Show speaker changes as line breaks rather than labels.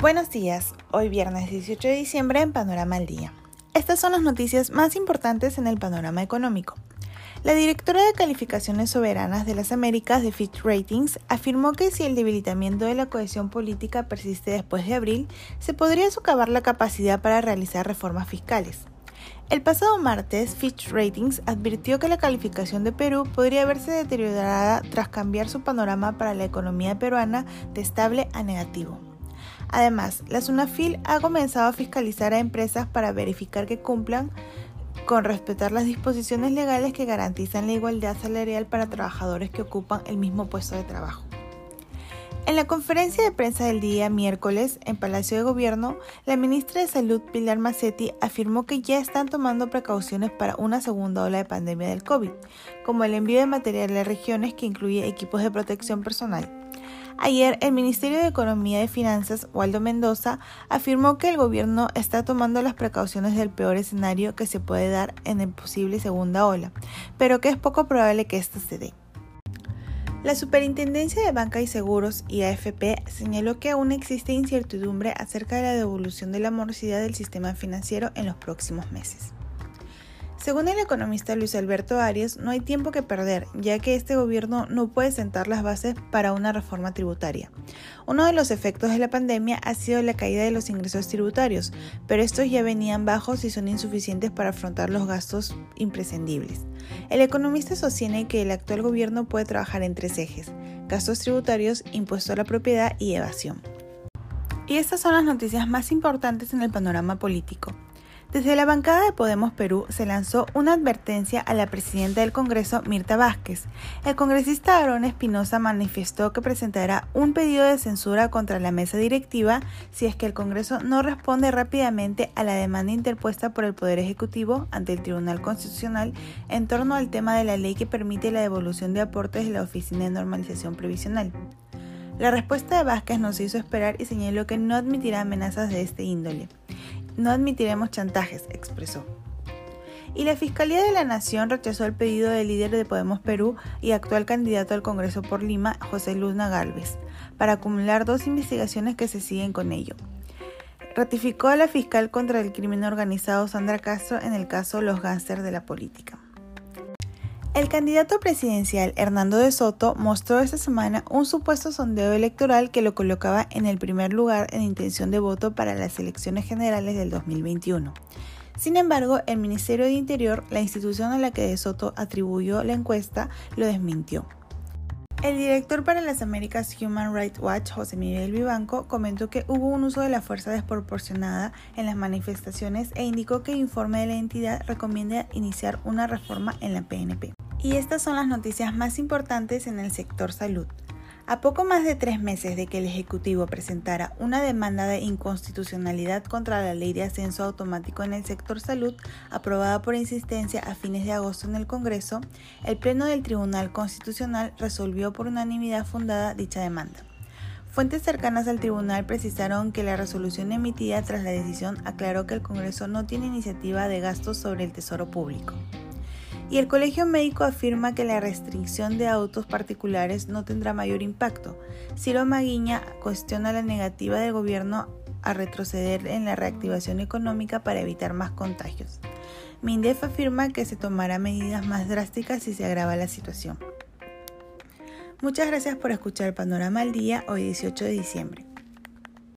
Buenos días, hoy viernes 18 de diciembre en Panorama al Día. Estas son las noticias más importantes en el panorama económico. La directora de calificaciones soberanas de las Américas de Fitch Ratings afirmó que si el debilitamiento de la cohesión política persiste después de abril, se podría socavar la capacidad para realizar reformas fiscales. El pasado martes, Fitch Ratings advirtió que la calificación de Perú podría verse deteriorada tras cambiar su panorama para la economía peruana de estable a negativo. Además, la SUNAFIL ha comenzado a fiscalizar a empresas para verificar que cumplan con respetar las disposiciones legales que garantizan la igualdad salarial para trabajadores que ocupan el mismo puesto de trabajo. En la conferencia de prensa del día miércoles en Palacio de Gobierno, la ministra de Salud Pilar Macetti afirmó que ya están tomando precauciones para una segunda ola de pandemia del COVID, como el envío de material a regiones que incluye equipos de protección personal. Ayer, el Ministerio de Economía y Finanzas, Waldo Mendoza, afirmó que el gobierno está tomando las precauciones del peor escenario que se puede dar en el posible segunda ola, pero que es poco probable que esto se dé. La Superintendencia de Banca y Seguros y señaló que aún existe incertidumbre acerca de la devolución de la morosidad del sistema financiero en los próximos meses. Según el economista Luis Alberto Arias, no hay tiempo que perder, ya que este gobierno no puede sentar las bases para una reforma tributaria. Uno de los efectos de la pandemia ha sido la caída de los ingresos tributarios, pero estos ya venían bajos y son insuficientes para afrontar los gastos imprescindibles. El economista sostiene que el actual gobierno puede trabajar en tres ejes, gastos tributarios, impuesto a la propiedad y evasión. Y estas son las noticias más importantes en el panorama político. Desde la bancada de Podemos Perú se lanzó una advertencia a la presidenta del Congreso, Mirta Vázquez. El congresista Aaron Espinosa manifestó que presentará un pedido de censura contra la mesa directiva si es que el Congreso no responde rápidamente a la demanda interpuesta por el Poder Ejecutivo ante el Tribunal Constitucional en torno al tema de la ley que permite la devolución de aportes de la Oficina de Normalización Previsional. La respuesta de Vázquez nos hizo esperar y señaló que no admitirá amenazas de este índole. No admitiremos chantajes, expresó. Y la Fiscalía de la Nación rechazó el pedido del líder de Podemos Perú y actual candidato al Congreso por Lima, José Luna Galvez, para acumular dos investigaciones que se siguen con ello. Ratificó a la fiscal contra el crimen organizado Sandra Castro en el caso Los Gánster de la Política. El candidato presidencial Hernando de Soto mostró esta semana un supuesto sondeo electoral que lo colocaba en el primer lugar en intención de voto para las elecciones generales del 2021. Sin embargo, el Ministerio de Interior, la institución a la que de Soto atribuyó la encuesta, lo desmintió. El director para las Américas Human Rights Watch, José Miguel Vivanco, comentó que hubo un uso de la fuerza desproporcionada en las manifestaciones e indicó que el informe de la entidad recomienda iniciar una reforma en la PNP. Y estas son las noticias más importantes en el sector salud. A poco más de tres meses de que el Ejecutivo presentara una demanda de inconstitucionalidad contra la ley de ascenso automático en el sector salud, aprobada por insistencia a fines de agosto en el Congreso, el Pleno del Tribunal Constitucional resolvió por unanimidad fundada dicha demanda. Fuentes cercanas al tribunal precisaron que la resolución emitida tras la decisión aclaró que el Congreso no tiene iniciativa de gastos sobre el Tesoro Público. Y el Colegio Médico afirma que la restricción de autos particulares no tendrá mayor impacto. Ciro Maguiña cuestiona la negativa del gobierno a retroceder en la reactivación económica para evitar más contagios. Mindef afirma que se tomará medidas más drásticas si se agrava la situación. Muchas gracias por escuchar Panorama al Día hoy 18 de diciembre.